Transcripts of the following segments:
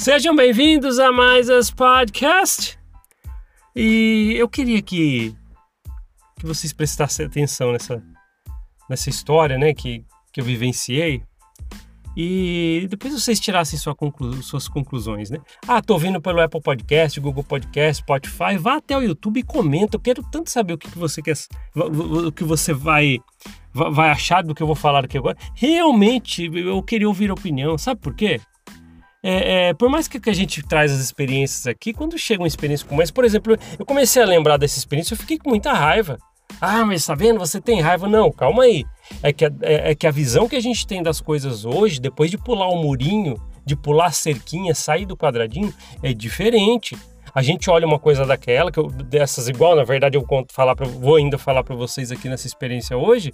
Sejam bem-vindos a mais as podcast. E eu queria que, que vocês prestassem atenção nessa, nessa história, né, que, que eu vivenciei. E depois vocês tirassem sua conclu suas conclusões, né? Ah, tô ouvindo pelo Apple Podcast, Google Podcast, Spotify. Vá até o YouTube e comenta. Eu quero tanto saber o que, que você quer, o que você vai, vai achar do que eu vou falar aqui agora. Realmente, eu queria ouvir a opinião. Sabe por quê? É, é, por mais que, que, a gente traz as experiências aqui, quando chega uma experiência como essa, por exemplo, eu comecei a lembrar dessa experiência, eu fiquei com muita raiva. Ah, mas tá vendo? Você tem raiva? Não, calma aí. É que, a, é, é que a visão que a gente tem das coisas hoje, depois de pular o murinho, de pular a cerquinha, sair do quadradinho, é diferente. A gente olha uma coisa daquela, que eu, dessas igual, na verdade eu conto, falar pra, vou ainda falar para vocês aqui nessa experiência hoje.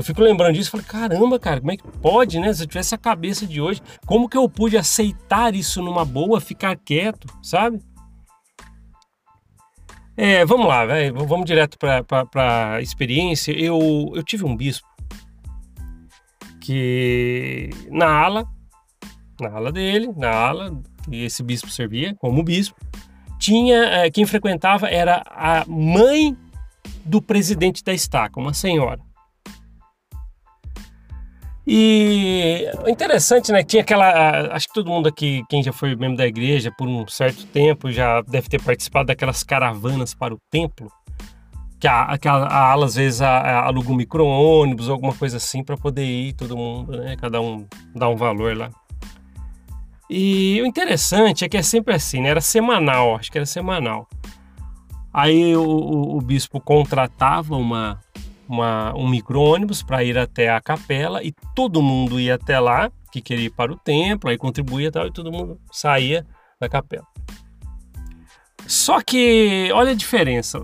Eu fico lembrando disso e falei, caramba, cara, como é que pode, né? Se eu tivesse a cabeça de hoje, como que eu pude aceitar isso numa boa, ficar quieto, sabe? É, vamos lá, véio, vamos direto para a experiência. Eu, eu tive um bispo que na ala, na ala dele, na ala que esse bispo servia como bispo, tinha é, quem frequentava era a mãe do presidente da estaca, uma senhora. E interessante, né? Tinha aquela. Acho que todo mundo aqui, quem já foi membro da igreja por um certo tempo, já deve ter participado daquelas caravanas para o templo. Que a, que a, a ala às vezes a, aluga um micro-ônibus, alguma coisa assim, para poder ir todo mundo, né? Cada um dá um valor lá. E o interessante é que é sempre assim, né? Era semanal, acho que era semanal. Aí o, o, o bispo contratava uma, uma, um micro-ônibus para ir até a capela e todo mundo ia até lá, que queria ir para o templo, aí contribuía e tal, e todo mundo saía da capela. Só que, olha a diferença,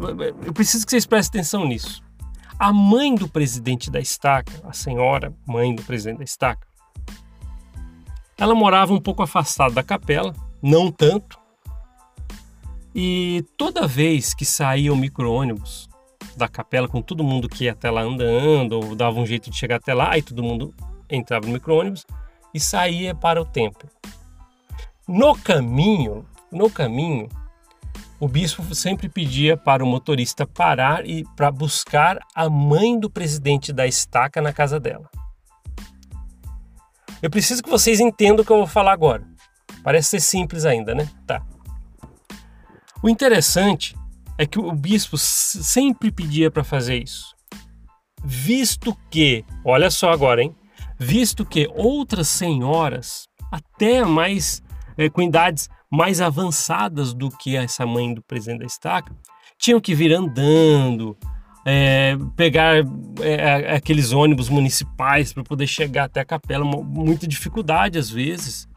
eu preciso que vocês prestem atenção nisso. A mãe do presidente da estaca, a senhora mãe do presidente da estaca, ela morava um pouco afastada da capela, não tanto, e toda vez que saía o micro-ônibus, da capela com todo mundo que ia até lá andando, ou dava um jeito de chegar até lá, aí todo mundo entrava no micro-ônibus e saía para o templo. No caminho, no caminho, o bispo sempre pedia para o motorista parar e para buscar a mãe do presidente da estaca na casa dela. Eu preciso que vocês entendam o que eu vou falar agora. Parece ser simples ainda, né? Tá. O interessante é que o bispo sempre pedia para fazer isso. Visto que, olha só agora, hein? Visto que outras senhoras, até mais é, com idades mais avançadas do que essa mãe do presidente da estaca, tinham que vir andando, é, pegar é, aqueles ônibus municipais para poder chegar até a capela, muita dificuldade às vezes.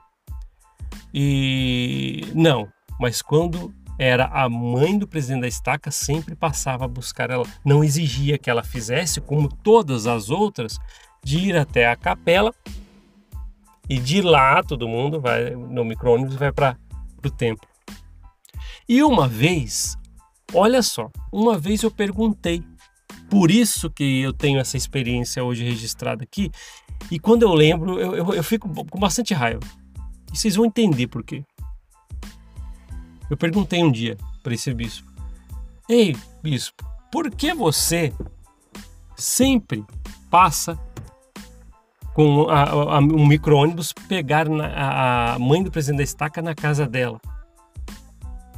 E não, mas quando era a mãe do presidente da estaca, sempre passava a buscar ela. Não exigia que ela fizesse, como todas as outras, de ir até a capela e de lá todo mundo vai no micro-ônibus vai para o templo. E uma vez, olha só, uma vez eu perguntei, por isso que eu tenho essa experiência hoje registrada aqui, e quando eu lembro, eu, eu, eu fico com bastante raiva. E vocês vão entender por quê. Eu perguntei um dia para esse bispo: Ei, bispo, por que você sempre passa com a, a, um micro-ônibus pegar na, a mãe do presidente da estaca na casa dela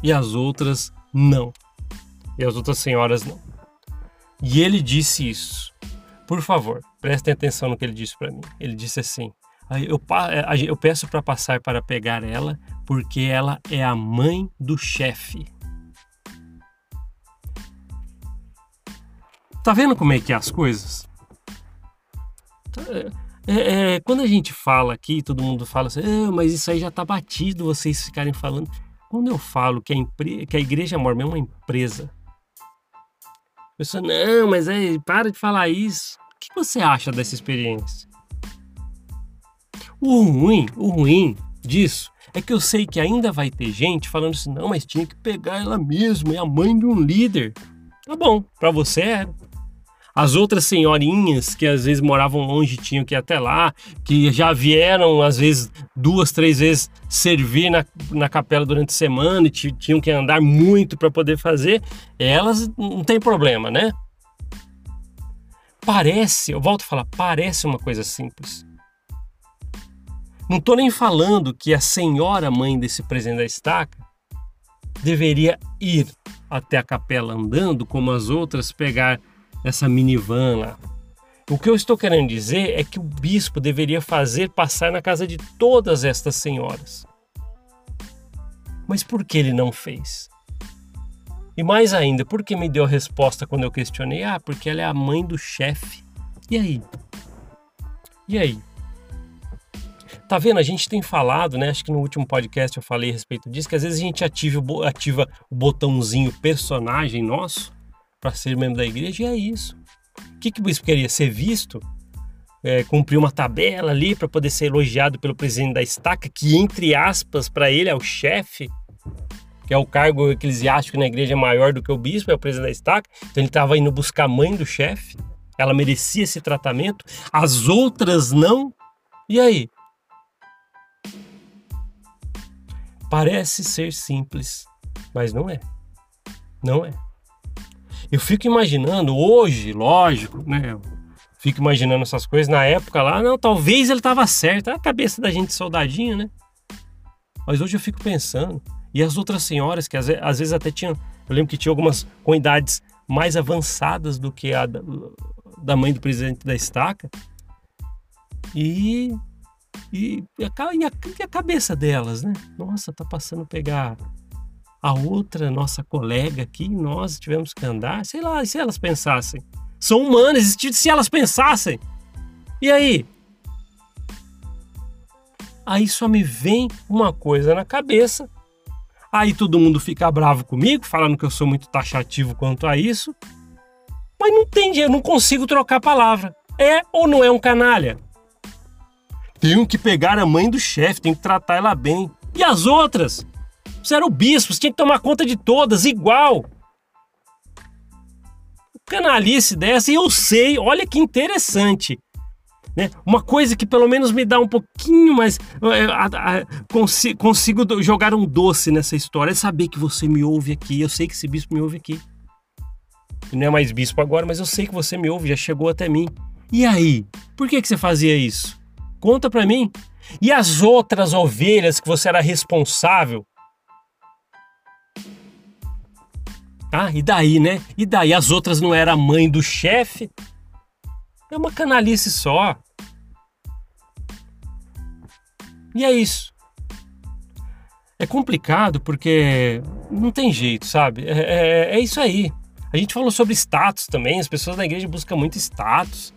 e as outras não? E as outras senhoras não. E ele disse isso. Por favor, prestem atenção no que ele disse para mim. Ele disse assim: eu, eu peço para passar para pegar ela, porque ela é a mãe do chefe. Tá vendo como é que é as coisas? É, é, quando a gente fala aqui, todo mundo fala assim, ah, mas isso aí já tá batido vocês ficarem falando. Quando eu falo que a, impre... que a igreja mormon é uma empresa, a pessoa, não, mas aí, para de falar isso. O que você acha dessa experiência? O ruim, o ruim disso é que eu sei que ainda vai ter gente falando assim, não, mas tinha que pegar ela mesmo, é a mãe de um líder. Tá bom, para você era. As outras senhorinhas que às vezes moravam longe tinham que ir até lá, que já vieram às vezes duas, três vezes servir na, na capela durante a semana e tinham que andar muito para poder fazer, elas não tem problema, né? Parece, eu volto a falar, parece uma coisa simples. Não estou nem falando que a senhora mãe desse presidente da estaca deveria ir até a capela andando, como as outras, pegar essa minivan lá. O que eu estou querendo dizer é que o bispo deveria fazer passar na casa de todas estas senhoras. Mas por que ele não fez? E mais ainda, por que me deu a resposta quando eu questionei? Ah, porque ela é a mãe do chefe. E aí? E aí? Tá vendo? A gente tem falado, né? Acho que no último podcast eu falei a respeito disso, que às vezes a gente ativa, ativa o botãozinho personagem nosso para ser membro da igreja e é isso. O que, que o bispo queria? Ser visto? É, cumprir uma tabela ali para poder ser elogiado pelo presidente da estaca, que entre aspas para ele é o chefe, que é o cargo eclesiástico na igreja maior do que o bispo, é o presidente da estaca. Então ele estava indo buscar a mãe do chefe, ela merecia esse tratamento, as outras não. E aí? Parece ser simples, mas não é. Não é. Eu fico imaginando hoje, lógico, né? Fico imaginando essas coisas na época lá, não, talvez ele estava certo, a cabeça da gente soldadinho, né? Mas hoje eu fico pensando, e as outras senhoras que às vezes até tinham, eu lembro que tinha algumas com idades mais avançadas do que a da, da mãe do presidente da estaca, e e, e, a, e, a, cabeça delas, né? Nossa, tá passando a pegar a outra nossa colega aqui, nós tivemos que andar, sei lá, e se elas pensassem? São humanas, se elas pensassem? E aí? Aí só me vem uma coisa na cabeça. Aí todo mundo fica bravo comigo, falando que eu sou muito taxativo quanto a isso. Mas não tem eu não consigo trocar palavra. É ou não é um canalha? Tenho que pegar a mãe do chefe, tenho que tratar ela bem. E as outras? Você era o bispo, tinha que tomar conta de todas, igual. Canalice dessa, e eu sei, olha que interessante. Né? Uma coisa que pelo menos me dá um pouquinho mais. É, consigo, consigo jogar um doce nessa história é saber que você me ouve aqui. Eu sei que esse bispo me ouve aqui. Não é mais bispo agora, mas eu sei que você me ouve, já chegou até mim. E aí? Por que, que você fazia isso? Conta para mim. E as outras ovelhas que você era responsável? Ah, e daí, né? E daí as outras não era a mãe do chefe? É uma canalice só. E é isso. É complicado porque não tem jeito, sabe? É, é, é isso aí. A gente falou sobre status também, as pessoas na igreja buscam muito status.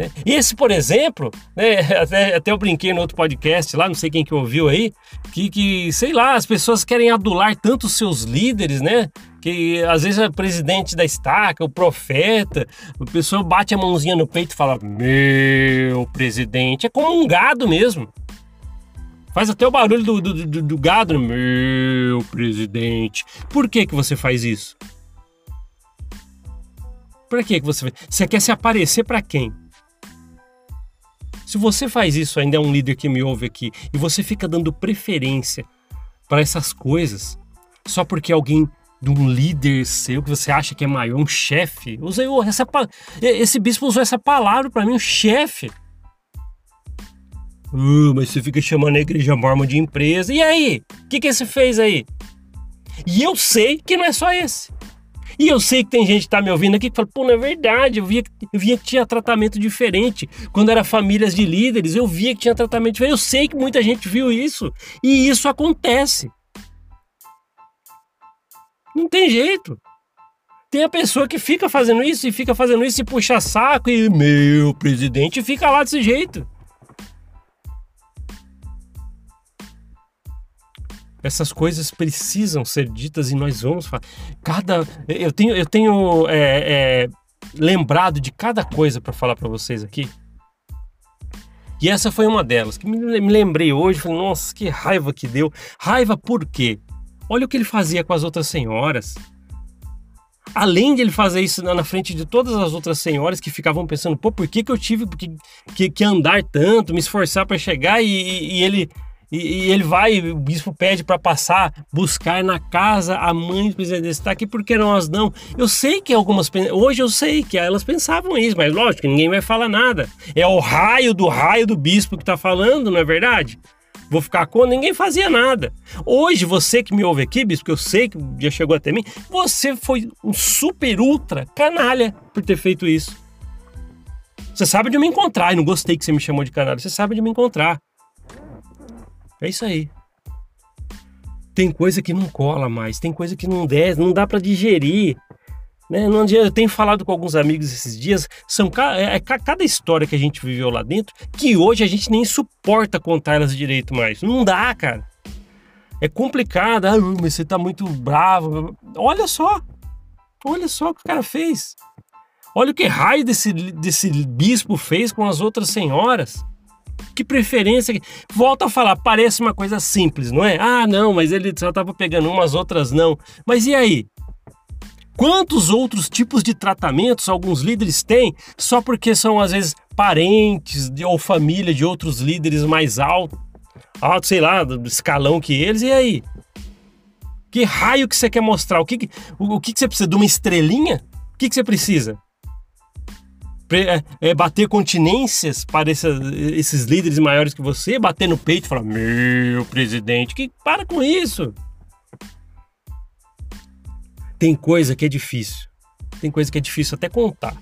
Né? Esse, por exemplo, né, até, até eu brinquei no outro podcast lá, não sei quem que ouviu aí, que, que, sei lá, as pessoas querem adular tanto os seus líderes, né? Que às vezes é presidente da estaca, o profeta, o pessoal bate a mãozinha no peito e fala: Meu presidente, é como um gado mesmo. Faz até o barulho do, do, do, do gado, meu presidente. Por que, que você faz isso? Para que, que você? Você quer se aparecer para quem? Se você faz isso, ainda é um líder que me ouve aqui, e você fica dando preferência para essas coisas, só porque alguém de um líder seu que você acha que é maior, um chefe, usei essa esse bispo usou essa palavra para mim, um chefe. Uh, mas você fica chamando a igreja mormon de empresa. E aí? O que, que você fez aí? E eu sei que não é só esse. E eu sei que tem gente que tá me ouvindo aqui que fala, pô, não é verdade, eu via, eu via que tinha tratamento diferente. Quando era famílias de líderes, eu via que tinha tratamento diferente. Eu sei que muita gente viu isso. E isso acontece. Não tem jeito. Tem a pessoa que fica fazendo isso e fica fazendo isso e puxa saco e meu presidente fica lá desse jeito. Essas coisas precisam ser ditas e nós vamos falar. Cada, eu tenho, eu tenho é, é, lembrado de cada coisa para falar para vocês aqui. E essa foi uma delas que me, lembrei hoje. Falei, nossa, que raiva que deu. Raiva por quê? Olha o que ele fazia com as outras senhoras. além de ele fazer isso na frente de todas as outras senhoras que ficavam pensando, pô, por que, que eu tive que, que, que andar tanto, me esforçar para chegar e, e, ele e, e, ele vai, o bispo pede para passar, buscar na casa a mãe do presidente está aqui, porque nós não? Eu sei que algumas hoje eu sei que elas pensavam isso, mas lógico, ninguém vai falar nada. É o raio do raio do bispo que está falando, não é verdade? vou ficar com, ninguém fazia nada. Hoje, você que me ouve aqui, bispo, que eu sei que já chegou até mim, você foi um super ultra canalha por ter feito isso. Você sabe de me encontrar, e não gostei que você me chamou de canalha, você sabe de me encontrar. É isso aí. Tem coisa que não cola mais, tem coisa que não desce, não dá para digerir. Né? Eu tenho falado com alguns amigos esses dias, são é, é cada história que a gente viveu lá dentro que hoje a gente nem suporta contar elas direito mais. Não dá, cara. É complicado. Ah, mas você tá muito bravo. Olha só. Olha só o que o cara fez. Olha o que raio desse, desse bispo fez com as outras senhoras. Que preferência. Volta a falar, parece uma coisa simples, não é? Ah, não, mas ele só estava pegando umas, outras não. Mas e aí? Quantos outros tipos de tratamentos alguns líderes têm só porque são às vezes parentes de, ou família de outros líderes mais altos, alto, sei lá, do escalão que eles, e aí? Que raio que você quer mostrar? O que, o, o que, que você precisa? De uma estrelinha? O que, que você precisa? É, é, bater continências para essa, esses líderes maiores que você, bater no peito e falar: Meu presidente, que para com isso. Tem coisa que é difícil. Tem coisa que é difícil até contar.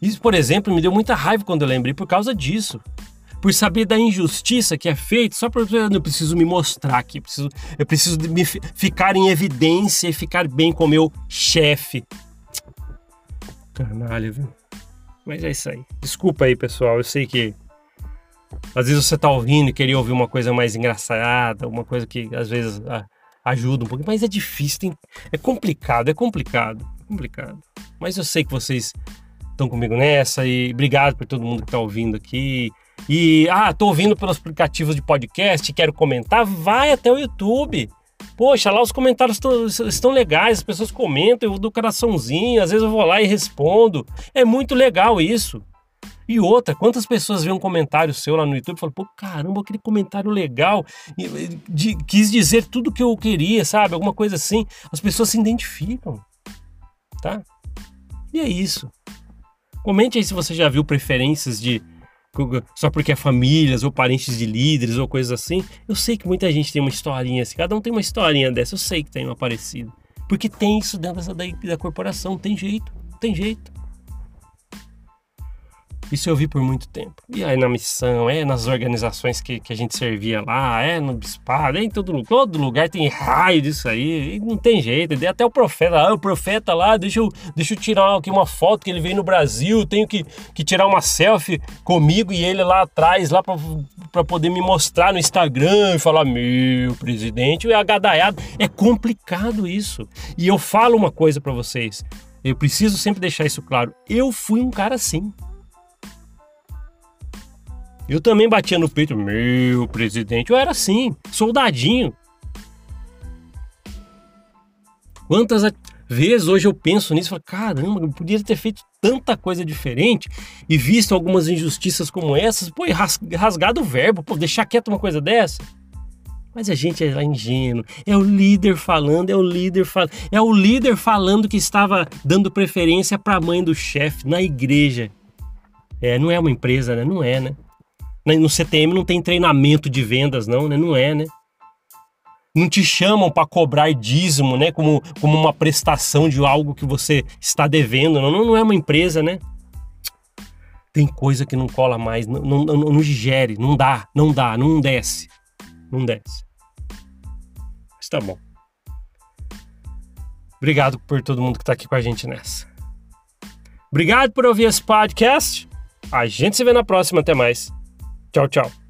Isso, por exemplo, me deu muita raiva quando eu lembrei por causa disso. Por saber da injustiça que é feita, só porque eu preciso me mostrar aqui, eu preciso, eu preciso me ficar em evidência e ficar bem com meu chefe. Canalha, viu? Mas é isso aí. Desculpa aí, pessoal. Eu sei que às vezes você tá ouvindo e queria ouvir uma coisa mais engraçada, uma coisa que às vezes ah, ajuda um pouquinho, mas é difícil, tem, é complicado, é complicado, complicado. Mas eu sei que vocês estão comigo nessa e obrigado por todo mundo que está ouvindo aqui. E, ah, tô ouvindo pelos aplicativos de podcast, quero comentar, vai até o YouTube. Poxa, lá os comentários tão, estão legais, as pessoas comentam, eu dou coraçãozinho, às vezes eu vou lá e respondo. É muito legal isso. E outra, quantas pessoas veem um comentário seu lá no YouTube e falam, pô, caramba, aquele comentário legal, de, quis dizer tudo que eu queria, sabe? Alguma coisa assim. As pessoas se identificam, tá? E é isso. Comente aí se você já viu preferências de só porque é famílias ou parentes de líderes ou coisas assim. Eu sei que muita gente tem uma historinha assim, cada um tem uma historinha dessa, eu sei que tem uma parecida. Porque tem isso dentro da, da corporação, tem jeito, tem jeito. Isso eu vi por muito tempo. E aí na missão, é nas organizações que, que a gente servia lá, é no bispado, é em todo, todo lugar tem raio disso aí. Não tem jeito. Até o profeta, ah, o profeta lá, deixa eu, deixa eu tirar aqui uma foto que ele veio no Brasil, tenho que, que tirar uma selfie comigo e ele lá atrás, lá para poder me mostrar no Instagram e falar: meu presidente, é agadaiado. É complicado isso. E eu falo uma coisa para vocês. Eu preciso sempre deixar isso claro. Eu fui um cara assim. Eu também batia no peito, meu presidente. Eu era assim, soldadinho. Quantas vezes hoje eu penso nisso e falo, caramba, eu podia ter feito tanta coisa diferente e visto algumas injustiças como essas, pô, rasgado o verbo, pô, deixar quieto uma coisa dessa. Mas a gente é ingênuo. É o líder falando, é o líder falando, é o líder falando que estava dando preferência para a mãe do chefe na igreja. É, não é uma empresa, né? Não é, né? No CTM não tem treinamento de vendas, não, né? Não é, né? Não te chamam para cobrar dízimo, né? Como, como uma prestação de algo que você está devendo. Não, não é uma empresa, né? Tem coisa que não cola mais, não, não, não, não digere, não dá, não dá, não desce. Não desce. Mas tá bom. Obrigado por todo mundo que está aqui com a gente nessa. Obrigado por ouvir esse podcast. A gente se vê na próxima. Até mais. Tchau, tchau.